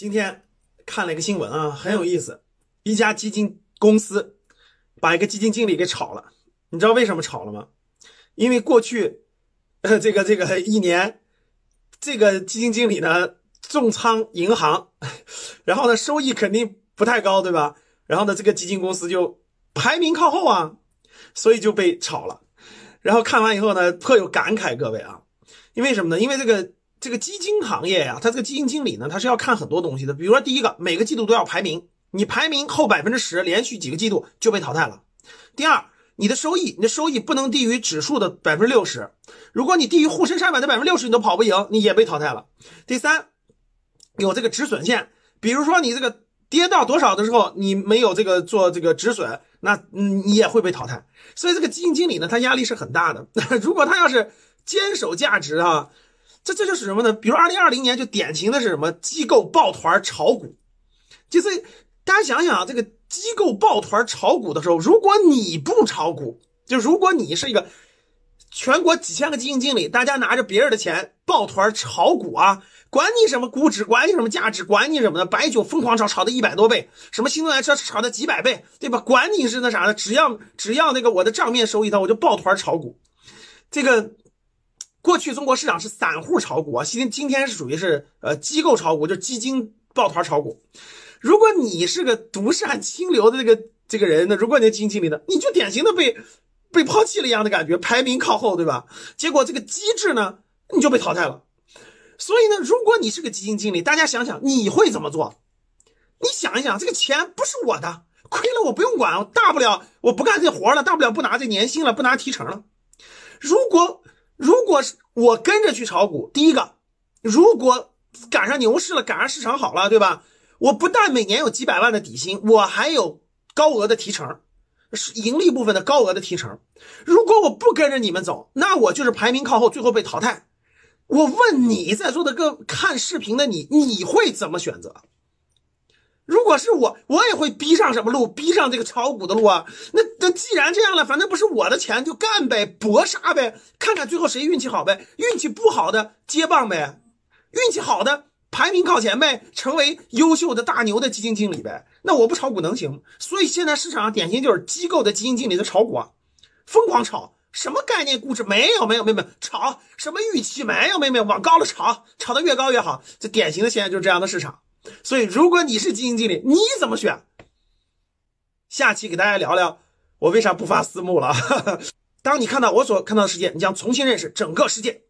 今天看了一个新闻啊，很有意思。一家基金公司把一个基金经理给炒了，你知道为什么炒了吗？因为过去呃这个这个一年，这个基金经理呢重仓银行，然后呢收益肯定不太高，对吧？然后呢这个基金公司就排名靠后啊，所以就被炒了。然后看完以后呢，颇有感慨，各位啊，因为什么呢？因为这个。这个基金行业呀，它这个基金经理呢，他是要看很多东西的。比如说，第一个，每个季度都要排名，你排名后百分之十，连续几个季度就被淘汰了。第二，你的收益，你的收益不能低于指数的百分之六十。如果你低于沪深三百的百分之六十，你都跑不赢，你也被淘汰了。第三，有这个止损线，比如说你这个跌到多少的时候，你没有这个做这个止损，那你也会被淘汰。所以这个基金经理呢，他压力是很大的。如果他要是坚守价值啊。这这就是什么呢？比如二零二零年就典型的是什么机构抱团炒股，就是大家想想啊，这个机构抱团炒股的时候，如果你不炒股，就如果你是一个全国几千个基金经理，大家拿着别人的钱抱团炒股啊，管你什么估值，管你什么价值，管你什么的，白酒疯狂炒，炒的一百多倍，什么新能源车炒的几百倍，对吧？管你是那啥的，只要只要那个我的账面收益高，我就抱团炒股，这个。过去中国市场是散户炒股啊，今今天是属于是呃机构炒股，就基金抱团炒股。如果你是个独善清流的这个这个人呢，如果你是基金经理呢，你就典型的被被抛弃了一样的感觉，排名靠后，对吧？结果这个机制呢，你就被淘汰了。所以呢，如果你是个基金经理，大家想想你会怎么做？你想一想，这个钱不是我的，亏了我不用管，大不了我不干这活了，大不了不拿这年薪了，不拿提成了。如果如果是我跟着去炒股，第一个，如果赶上牛市了，赶上市场好了，对吧？我不但每年有几百万的底薪，我还有高额的提成，是盈利部分的高额的提成。如果我不跟着你们走，那我就是排名靠后，最后被淘汰。我问你在座的各看视频的你，你会怎么选择？如果是我，我也会逼上什么路，逼上这个炒股的路啊。那那既然这样了，反正不是我的钱，就干呗，搏杀呗，看看最后谁运气好呗。运气不好的接棒呗，运气好的排名靠前呗，成为优秀的大牛的基金经理呗。那我不炒股能行？所以现在市场上典型就是机构的基金经理在炒股，啊，疯狂炒，什么概念估值没有没有没有没有炒，什么预期没有没有没有往高了炒，炒得越高越好。这典型的现在就是这样的市场。所以，如果你是基金经理，你怎么选？下期给大家聊聊我为啥不发私募了。当你看到我所看到的世界，你将重新认识整个世界。